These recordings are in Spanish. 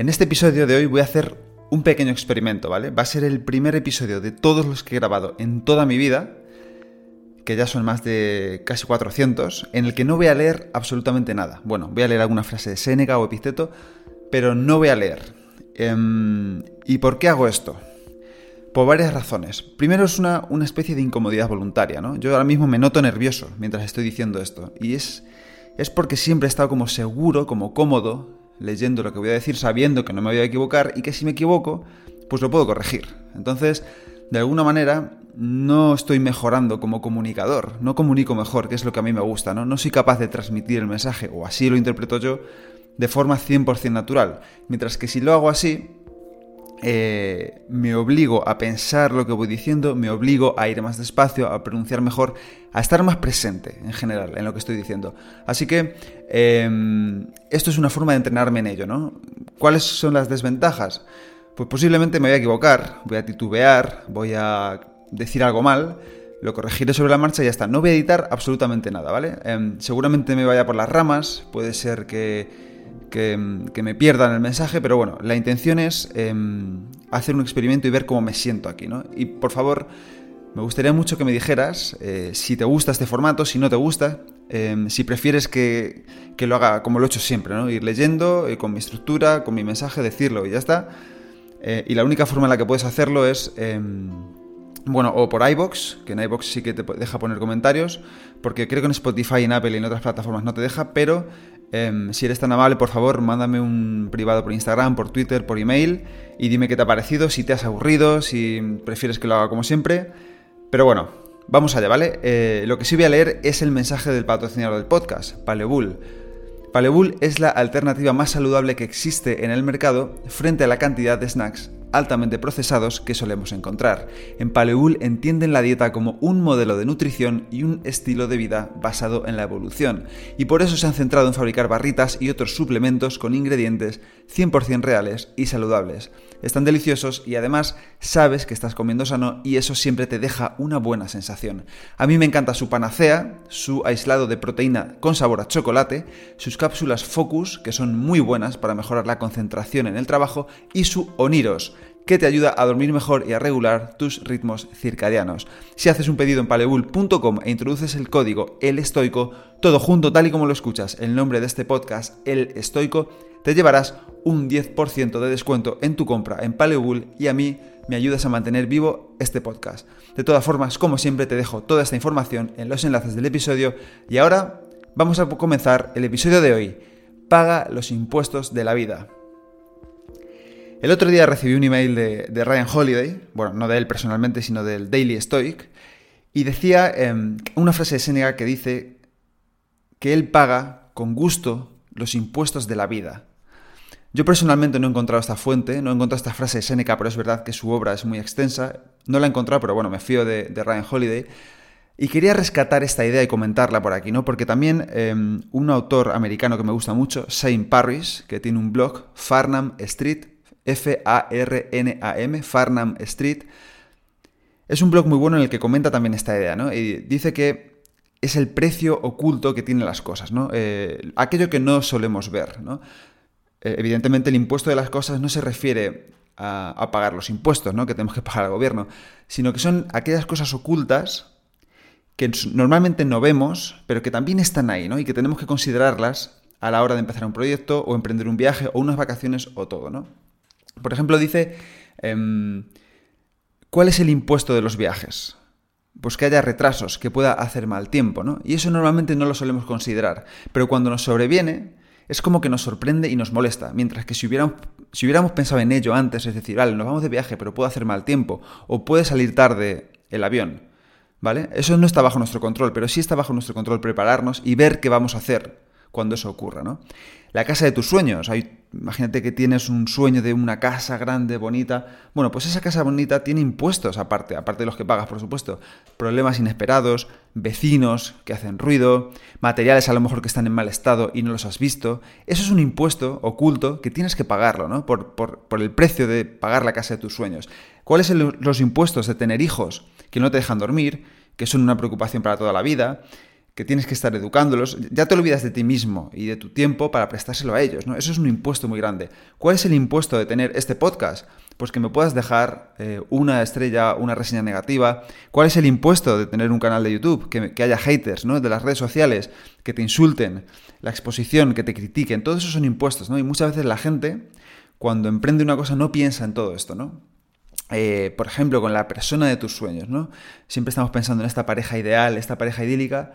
En este episodio de hoy voy a hacer un pequeño experimento, ¿vale? Va a ser el primer episodio de todos los que he grabado en toda mi vida, que ya son más de casi 400, en el que no voy a leer absolutamente nada. Bueno, voy a leer alguna frase de Séneca o Epiceto, pero no voy a leer. Em, ¿Y por qué hago esto? Por varias razones. Primero es una, una, especie de incomodidad voluntaria, ¿no? Yo ahora mismo me noto nervioso mientras estoy diciendo esto. Y es, es porque siempre he estado como seguro, como cómodo leyendo lo que voy a decir sabiendo que no me voy a equivocar y que si me equivoco, pues lo puedo corregir. Entonces, de alguna manera, no estoy mejorando como comunicador, no comunico mejor, que es lo que a mí me gusta, ¿no? No soy capaz de transmitir el mensaje, o así lo interpreto yo, de forma 100% natural. Mientras que si lo hago así, eh, me obligo a pensar lo que voy diciendo, me obligo a ir más despacio, a pronunciar mejor, a estar más presente en general en lo que estoy diciendo. Así que em, esto es una forma de entrenarme en ello, ¿no? ¿Cuáles son las desventajas? Pues posiblemente me voy a equivocar, voy a titubear, voy a decir algo mal, lo corregiré sobre la marcha y ya está. No voy a editar absolutamente nada, ¿vale? Em, seguramente me vaya por las ramas, puede ser que que, me pierdan el mensaje, pero bueno, la intención es em, hacer un experimento y ver cómo me siento aquí, ¿no? Y por favor, me gustaría mucho que me dijeras eh, si te gusta este formato, si no te gusta, em, si prefieres que, lo haga como lo he hecho siempre, ¿no? Ir leyendo, eh, con mi estructura, con mi mensaje, decirlo y ya está. Eh, y la única forma en la que puedes hacerlo es em, bueno, o por iBox, que en iBox sí que te deja poner comentarios, porque creo que en Spotify, en Apple y en otras plataformas no te deja, pero Em, si eres tan amable, por favor, mándame un privado por Instagram, por Twitter, por email y dime qué te ha parecido, si te has aburrido, si prefieres que lo haga como siempre. Pero bueno, vamos allá, ¿vale? Eh, lo que sí voy a leer es el mensaje del patrocinador del podcast, Paleobull. Paleobull es la alternativa más saludable que existe en el mercado frente a la cantidad de snacks altamente procesados que solemos encontrar. En Paleul entienden la dieta como un modelo de nutrición y un estilo de vida basado en la evolución, y por eso se han centrado en fabricar barritas y otros suplementos con ingredientes 100% reales y saludables. Están deliciosos y además sabes que estás comiendo sano y eso siempre te deja una buena sensación. A mí me encanta su panacea, su aislado de proteína con sabor a chocolate, sus cápsulas Focus, que son muy buenas para mejorar la concentración en el trabajo, y su Oniros, que te ayuda a dormir mejor y a regular tus ritmos circadianos. Si haces un pedido en palebull.com e introduces el código El Estoico, todo junto tal y como lo escuchas, el nombre de este podcast, El Estoico, te llevarás un 10% de descuento en tu compra en Paleobull y a mí me ayudas a mantener vivo este podcast. De todas formas, como siempre, te dejo toda esta información en los enlaces del episodio y ahora vamos a comenzar el episodio de hoy. Paga los impuestos de la vida. El otro día recibí un email de, Ryan Holiday, bueno, no de él personalmente, sino del Daily Stoic, y decía em, una frase de Seneca que dice que él paga con gusto los impuestos de la vida. Yo personalmente no he encontrado esta fuente, no he encontrado esta frase de Seneca, pero es verdad que su obra es muy extensa. No la he encontrado, pero bueno, me fío de, Ryan Holiday. Y quería rescatar esta idea y comentarla por aquí, ¿no? Porque también em, un autor americano que me gusta mucho, Shane Parrish, que tiene un blog, Farnham Street, F-A-R-N-A-M, Farnham Street. Es un blog muy bueno en el que comenta también esta idea, ¿no? Y dice que es el precio oculto que tienen las cosas, ¿no? Eh, aquello que no solemos ver, ¿no? Eh, evidentemente el impuesto de las cosas no se refiere a, pagar los impuestos, ¿no? Que tenemos que pagar al gobierno, sino que son aquellas cosas ocultas que normalmente no vemos, pero que también están ahí, ¿no? Y que tenemos que considerarlas a la hora de empezar un proyecto o emprender un viaje o unas vacaciones o todo, ¿no? Por ejemplo, dice, em, ¿cuál es el impuesto de los viajes? Pues que haya retrasos, que pueda hacer mal tiempo, ¿no? Y eso normalmente no lo solemos considerar, pero cuando nos sobreviene, es como que nos sorprende y nos molesta, mientras que si hubiéramos, si hubiéramos pensado en ello antes, es decir, vale, nos vamos de viaje, pero puede hacer mal tiempo, o puede salir tarde el avión, ¿vale? Eso no está bajo nuestro control, pero sí está bajo nuestro control prepararnos y ver qué vamos a hacer cuando eso ocurra, ¿no? La casa de tus sueños. Imagínate que tienes un sueño de una casa grande, bonita. Bueno, pues esa casa bonita tiene impuestos aparte, aparte de los que pagas, por supuesto. Problemas inesperados, vecinos que hacen ruido, materiales a lo mejor que están en mal estado y no los has visto. Eso es un impuesto oculto que tienes que pagarlo, ¿no? Por, por, el precio de pagar la casa de tus sueños. ¿Cuáles son los impuestos de tener hijos que no te dejan dormir, que son una preocupación para toda la vida? Que tienes que estar educándolos, ya te olvidas de ti mismo y de tu tiempo para prestárselo a ellos, ¿no? Eso es un impuesto muy grande. ¿Cuál es el impuesto de tener este podcast? Pues que me puedas dejar eh, una estrella, una reseña negativa. ¿Cuál es el impuesto de tener un canal de YouTube? Que, haya haters, ¿no? De las redes sociales, que te insulten, la exposición, que te critiquen. Todos esos son impuestos, ¿no? Y muchas veces la gente, cuando emprende una cosa, no piensa en todo esto, ¿no? Eh, por ejemplo, con la persona de tus sueños, ¿no? Siempre estamos pensando en esta pareja ideal, esta pareja idílica,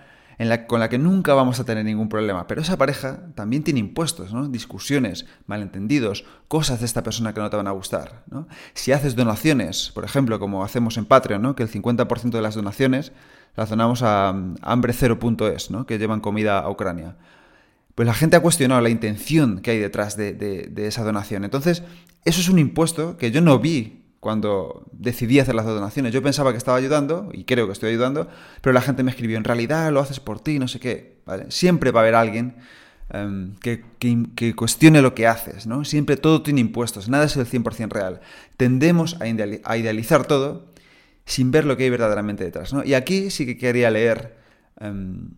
con la que nunca vamos a tener ningún problema. Pero esa pareja también tiene impuestos, ¿no? discusiones, malentendidos, cosas de esta persona que no te van a gustar. Si haces donaciones, por ejemplo, como hacemos en Patreon, ¿no? que el 50% de las donaciones las donamos a, hambre0.es, ¿no? que llevan comida a Ucrania. Pues la gente ha cuestionado la intención que hay detrás de esa donación. Entonces, eso es un impuesto que yo no vi cuando decidí hacer las donaciones. Yo pensaba que estaba ayudando, y creo que estoy ayudando, pero la gente me escribió, en realidad lo haces por ti, no sé qué. Siempre va a haber alguien em, que, cuestione lo que haces, ¿no? Siempre todo tiene impuestos, nada es el 100% real. Tendemos a, idealizar todo sin ver lo que hay verdaderamente detrás, ¿no? Y aquí sí que quería leer em,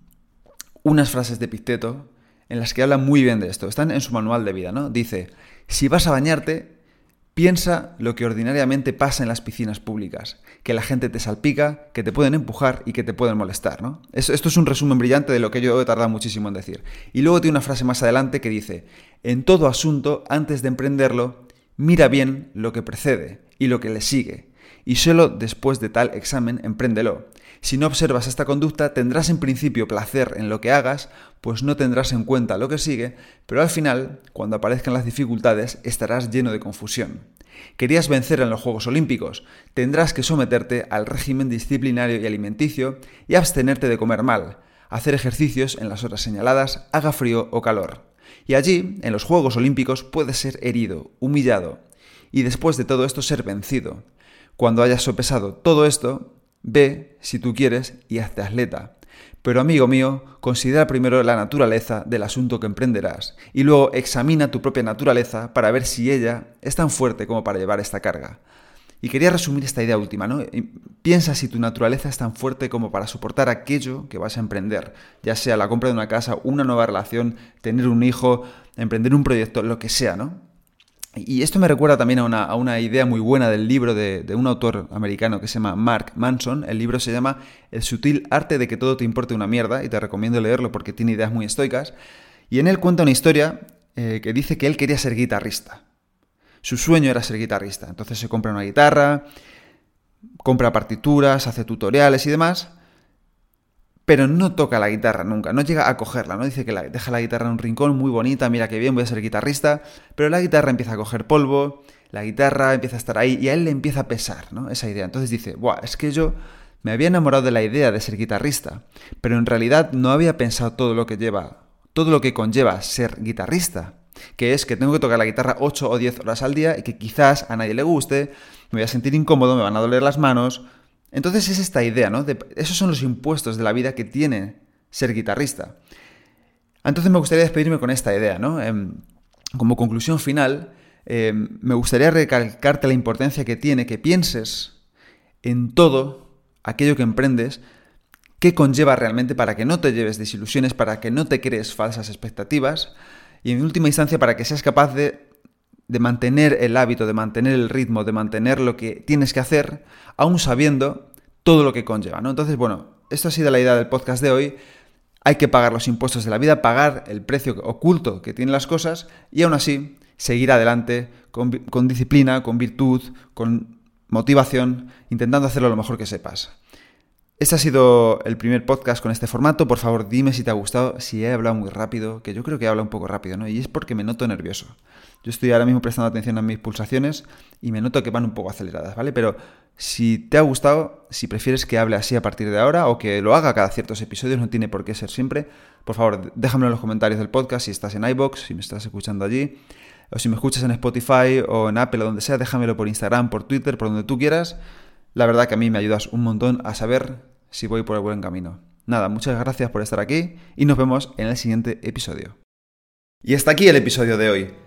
unas frases de Picteto en las que habla muy bien de esto. Están en su manual de vida, ¿no? Dice, si vas a bañarte, Piensa lo que ordinariamente pasa en las piscinas públicas, que la gente te salpica, que te pueden empujar y que te pueden molestar, ¿no? Esto, es un resumen brillante de lo que yo he tardado muchísimo en decir. Y luego tiene una frase más adelante que dice, en todo asunto, antes de emprenderlo, mira bien lo que precede y lo que le sigue, y solo después de tal examen empréndelo. Si no observas esta conducta, tendrás en principio placer en lo que hagas, pues no tendrás en cuenta lo que sigue, pero al final, cuando aparezcan las dificultades, estarás lleno de confusión. Querías vencer en los Juegos Olímpicos, tendrás que someterte al régimen disciplinario y alimenticio y abstenerte de comer mal, hacer ejercicios en las horas señaladas, haga frío o calor. Y allí, en los Juegos Olímpicos, puedes ser herido, humillado, y después de todo esto ser vencido. Cuando hayas sopesado todo esto, ve, si tú quieres, y hazte atleta. Pero amigo mío, considera primero la naturaleza del asunto que emprenderás y luego examina tu propia naturaleza para ver si ella es tan fuerte como para llevar esta carga. Y quería resumir esta idea última, ¿no? Piensa si tu naturaleza es tan fuerte como para soportar aquello que vas a emprender, ya sea la compra de una casa, una nueva relación, tener un hijo, emprender un proyecto, lo que sea, ¿no? Y esto me recuerda también a una, idea muy buena del libro de, un autor americano que se llama Mark Manson. El libro se llama El sutil arte de que todo te importe una mierda y te recomiendo leerlo porque tiene ideas muy estoicas. Y en él cuenta una historia eh, que dice que él quería ser guitarrista. Su sueño era ser guitarrista. Entonces se compra una guitarra, compra partituras, hace tutoriales y demás pero no toca la guitarra nunca, no llega a cogerla, ¿no? Dice que deja la guitarra en un rincón, muy bonita, mira qué bien, voy a ser guitarrista, pero la guitarra empieza a coger polvo, la guitarra empieza a estar ahí y a él le empieza a pesar, ¿no? Esa idea. Entonces dice, Buah, es que yo me había enamorado de la idea de ser guitarrista, pero en realidad no había pensado todo lo que lleva, todo lo que conlleva ser guitarrista, que es que tengo que tocar la guitarra 8 o 10 horas al día y que quizás a nadie le guste, me voy a sentir incómodo, me van a doler las manos, entonces es esta idea, ¿no? esos son los impuestos de la vida que tiene ser guitarrista. Entonces me gustaría despedirme con esta idea, ¿no? Em, como conclusión final, em, me gustaría recalcarte la importancia que tiene que pienses en todo aquello que emprendes, qué conlleva realmente para que no te lleves desilusiones, para que no te crees falsas expectativas y en última instancia para que seas capaz de de mantener el hábito, de mantener el ritmo, de mantener lo que tienes que hacer, aún sabiendo todo lo que conlleva, ¿no? Entonces, bueno, esto ha sido la idea del podcast de hoy. Hay que pagar los impuestos de la vida, pagar el precio oculto que tienen las cosas y aún así seguir adelante con, con disciplina, con virtud, con motivación, intentando hacerlo lo mejor que sepas. Este ha sido el primer podcast con este formato. Por favor, dime si te ha gustado, si he hablado muy rápido, que yo creo que he hablado un poco rápido, ¿no? Y es porque me noto nervioso. Yo estoy ahora mismo prestando atención a mis pulsaciones y me noto que van un poco aceleradas, ¿vale? Pero si te ha gustado, si prefieres que hable así a partir de ahora o que lo haga cada ciertos episodios, no tiene por qué ser siempre, por favor, déjamelo en los comentarios del podcast si estás en iBox, si me estás escuchando allí, o si me escuchas en Spotify o en Apple o donde sea, déjamelo por Instagram, por Twitter, por donde tú quieras. La verdad que a mí me ayudas un montón a saber si voy por el buen camino. Nada, muchas gracias por estar aquí y nos vemos en el siguiente episodio. Y hasta aquí el episodio de hoy.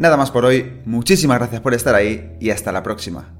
Nada más por hoy, muchísimas gracias por estar ahí y hasta la próxima.